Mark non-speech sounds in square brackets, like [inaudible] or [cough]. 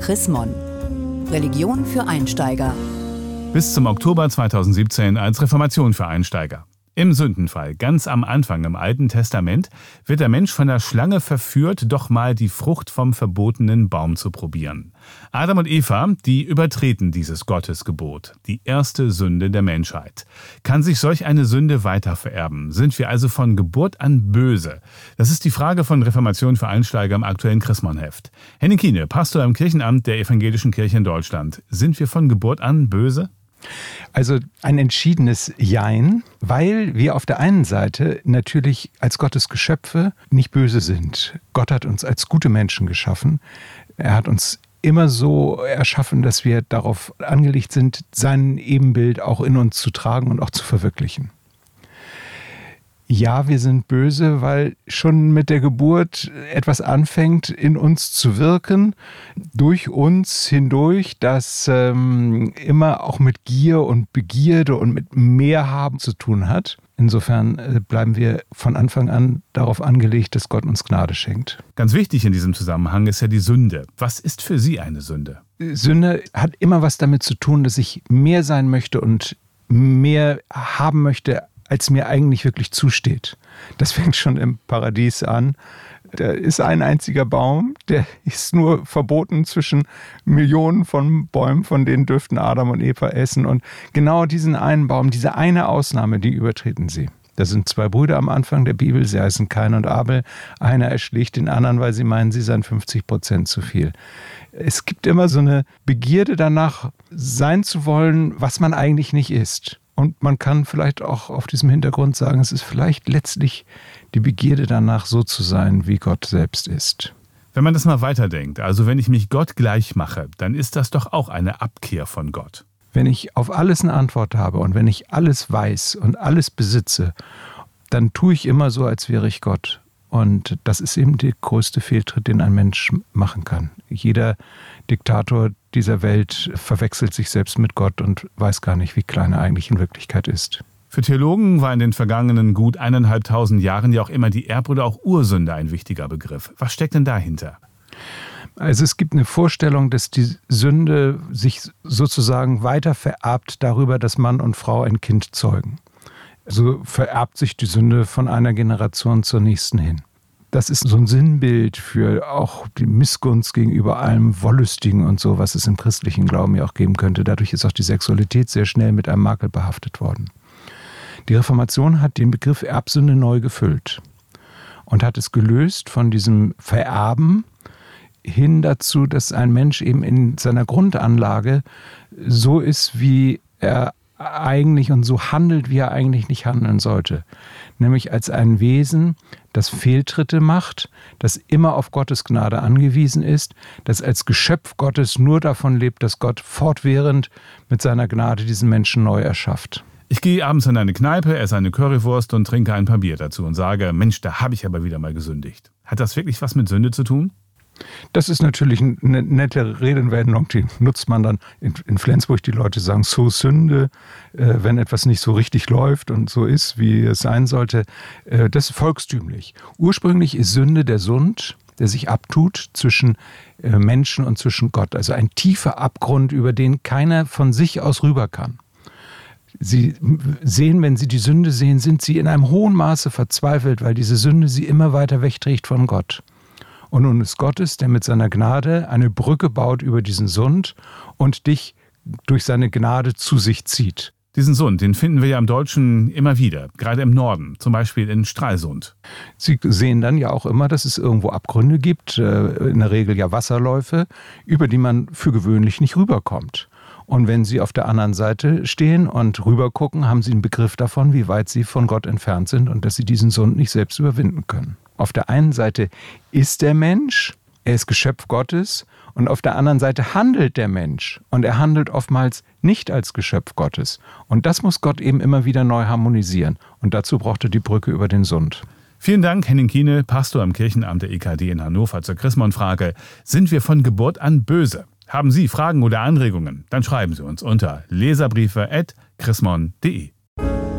Chris Religion für Einsteiger. Bis zum Oktober 2017 als Reformation für Einsteiger. Im Sündenfall, ganz am Anfang im Alten Testament, wird der Mensch von der Schlange verführt, doch mal die Frucht vom verbotenen Baum zu probieren. Adam und Eva, die übertreten dieses Gottesgebot, die erste Sünde der Menschheit. Kann sich solch eine Sünde weiter vererben? Sind wir also von Geburt an böse? Das ist die Frage von Reformation für Einsteiger im aktuellen Chrismon-Heft. Henning Kiene, Pastor im Kirchenamt der Evangelischen Kirche in Deutschland. Sind wir von Geburt an böse? Also ein entschiedenes Jein, weil wir auf der einen Seite natürlich als Gottes Geschöpfe nicht böse sind. Gott hat uns als gute Menschen geschaffen. Er hat uns immer so erschaffen, dass wir darauf angelegt sind, sein Ebenbild auch in uns zu tragen und auch zu verwirklichen ja, wir sind böse, weil schon mit der Geburt etwas anfängt in uns zu wirken, durch uns hindurch, das ähm, immer auch mit Gier und Begierde und mit mehr haben zu tun hat. Insofern äh, bleiben wir von Anfang an darauf angelegt, dass Gott uns Gnade schenkt. Ganz wichtig in diesem Zusammenhang ist ja die Sünde. Was ist für Sie eine Sünde? Sünde hat immer was damit zu tun, dass ich mehr sein möchte und mehr haben möchte, als mir eigentlich wirklich zusteht. Das [laughs] fängt schon im Paradies an. Da ist ein einziger Baum, der [laughs] ist nur verboten zwischen Millionen von Bäumen, von denen dürften Adam und Eva essen. Und genau diesen einen Baum, diese eine Ausnahme, die übertreten sie. Da sind zwei Brüder am Anfang der Bibel, sie heißen Kain und Abel. Einer erschlägt den anderen, weil sie meinen, sie seien 50 Prozent zu viel. Es gibt immer so eine Begierde danach, sein zu wollen, was man eigentlich nicht ist. Und man kann vielleicht auch auf diesem Hintergrund sagen, es ist vielleicht letztlich die Begierde danach, so zu sein, wie Gott selbst ist. Wenn man das mal weiterdenkt, also wenn ich mich Gott gleich mache, dann ist das doch auch eine Abkehr von Gott. Wenn ich auf alles eine Antwort habe und wenn ich alles weiß und alles besitze, dann tue ich immer so, als wäre ich Gott. Und das ist eben der größte Fehltritt, den ein Mensch machen kann. Jeder Diktator dieser Welt verwechselt sich selbst mit Gott und weiß gar nicht, wie klein er eigentlich in Wirklichkeit ist. Für Theologen war in den vergangenen gut eineinhalbtausend Jahren ja auch immer die Erb- oder auch Ursünde ein wichtiger Begriff. Was steckt denn dahinter? Also es gibt eine Vorstellung, dass die Sünde sich sozusagen weiter vererbt darüber, dass Mann und Frau ein Kind zeugen. So vererbt sich die Sünde von einer Generation zur nächsten hin. Das ist so ein Sinnbild für auch die Missgunst gegenüber allem Wollüstigen und so, was es im christlichen Glauben ja auch geben könnte. Dadurch ist auch die Sexualität sehr schnell mit einem Makel behaftet worden. Die Reformation hat den Begriff Erbsünde neu gefüllt und hat es gelöst von diesem Vererben hin dazu, dass ein Mensch eben in seiner Grundanlage so ist, wie er eigentlich und so handelt, wie er eigentlich nicht handeln sollte. Nämlich als ein Wesen, das Fehltritte macht, das immer auf Gottes Gnade angewiesen ist, das als Geschöpf Gottes nur davon lebt, dass Gott fortwährend mit seiner Gnade diesen Menschen neu erschafft. Ich gehe abends in eine Kneipe, esse eine Currywurst und trinke ein paar Bier dazu und sage, Mensch, da habe ich aber wieder mal gesündigt. Hat das wirklich was mit Sünde zu tun? Das ist natürlich eine nette Redewendung, die nutzt man dann in, in Flensburg. Die Leute sagen so Sünde, äh, wenn etwas nicht so richtig läuft und so ist, wie es sein sollte. Äh, das ist volkstümlich. Ursprünglich ist Sünde der Sund, der sich abtut zwischen äh, Menschen und zwischen Gott. Also ein tiefer Abgrund, über den keiner von sich aus rüber kann. Sie sehen, wenn Sie die Sünde sehen, sind Sie in einem hohen Maße verzweifelt, weil diese Sünde Sie immer weiter wegträgt von Gott. Und nun ist Gottes, der mit seiner Gnade eine Brücke baut über diesen Sund und dich durch seine Gnade zu sich zieht. Diesen Sund, den finden wir ja im Deutschen immer wieder, gerade im Norden, zum Beispiel in Stralsund. Sie sehen dann ja auch immer, dass es irgendwo Abgründe gibt, äh, in der Regel ja Wasserläufe, über die man für gewöhnlich nicht rüberkommt. Und wenn Sie auf der anderen Seite stehen und rübergucken, haben Sie einen Begriff davon, wie weit Sie von Gott entfernt sind und dass Sie diesen Sund nicht selbst überwinden können. Auf der einen Seite ist der Mensch, er ist Geschöpf Gottes, und auf der anderen Seite handelt der Mensch und er handelt oftmals nicht als Geschöpf Gottes. Und das muss Gott eben immer wieder neu harmonisieren. Und dazu braucht er die Brücke über den Sund. Vielen Dank, Henning Kiene, Pastor am Kirchenamt der EKD in Hannover zur Chrismon-Frage. Sind wir von Geburt an böse? Haben Sie Fragen oder Anregungen? Dann schreiben Sie uns unter leserbriefe.chrismon.de.